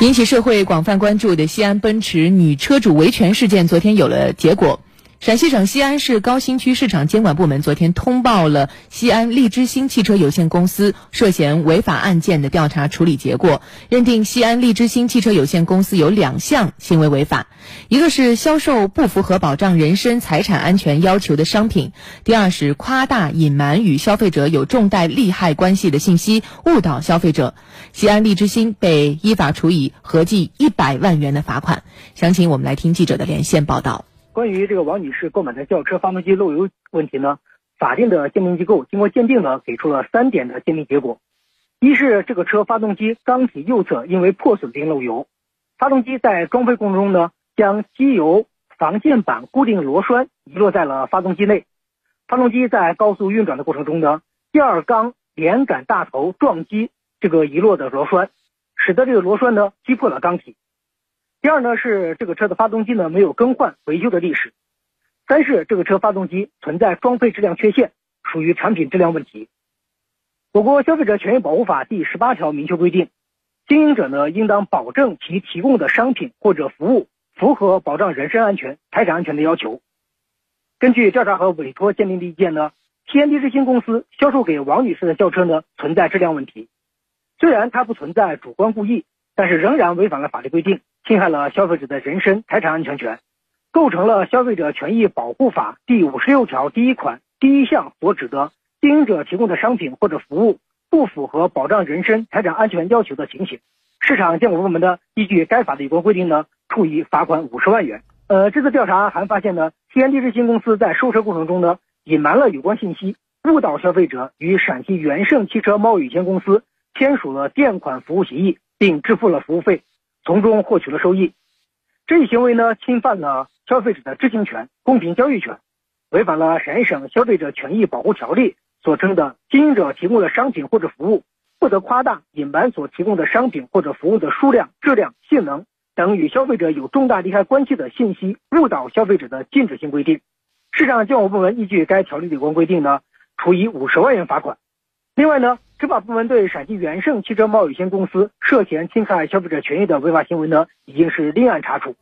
引起社会广泛关注的西安奔驰女车主维权事件，昨天有了结果。陕西省西安市高新区市场监管部门昨天通报了西安利之星汽车有限公司涉嫌违法案件的调查处理结果，认定西安利之星汽车有限公司有两项行为违法，一个是销售不符合保障人身财产安全要求的商品，第二是夸大隐瞒与消费者有重大利害关系的信息，误导消费者。西安利之星被依法处以合计一百万元的罚款。详情我们来听记者的连线报道。关于这个王女士购买的轿车发动机漏油问题呢，法定的鉴定机构经过鉴定呢，给出了三点的鉴定结果：一是这个车发动机缸体右侧因为破损并漏油；发动机在装配过程中呢，将机油防溅板固定螺栓遗落在了发动机内；发动机在高速运转的过程中呢，第二缸连杆大头撞击这个遗落的螺栓，使得这个螺栓呢击破了缸体。第二呢是这个车的发动机呢没有更换维修的历史，三是这个车发动机存在装配质量缺陷，属于产品质量问题。我国消费者权益保护法第十八条明确规定，经营者呢应当保证其提供的商品或者服务符合保障人身安全、财产安全的要求。根据调查和委托鉴定的意见呢，西安利之星公司销售给王女士的轿车呢存在质量问题，虽然它不存在主观故意，但是仍然违反了法律规定。侵害了消费者的人身财产安全权，构成了《消费者权益保护法》第五十六条第一款第一项所指的经营者提供的商品或者服务不符合保障人身财产安全要求的情形。市场监管部门呢，依据该法的有关规定呢，处以罚款五十万元。呃，这次调查还发现呢，西安地之星公司在售车过程中呢，隐瞒了有关信息，误导消费者与陕西元盛汽车贸易有限公司签署了垫款服务协议，并支付了服务费。从中获取了收益，这一行为呢，侵犯了消费者的知情权、公平交易权，违反了陕西省消费者权益保护条例所称的经营者提供的商品或者服务不得夸大、隐瞒所提供的商品或者服务的数量、质量、性能等与消费者有重大利害关系的信息，误导消费者的禁止性规定。市场监管部门依据该条例有关规定呢，处以五十万元罚款。另外呢。执法部门对陕西元盛汽车贸易有限公司涉嫌侵害消费者权益的违法行为呢，已经是立案查处。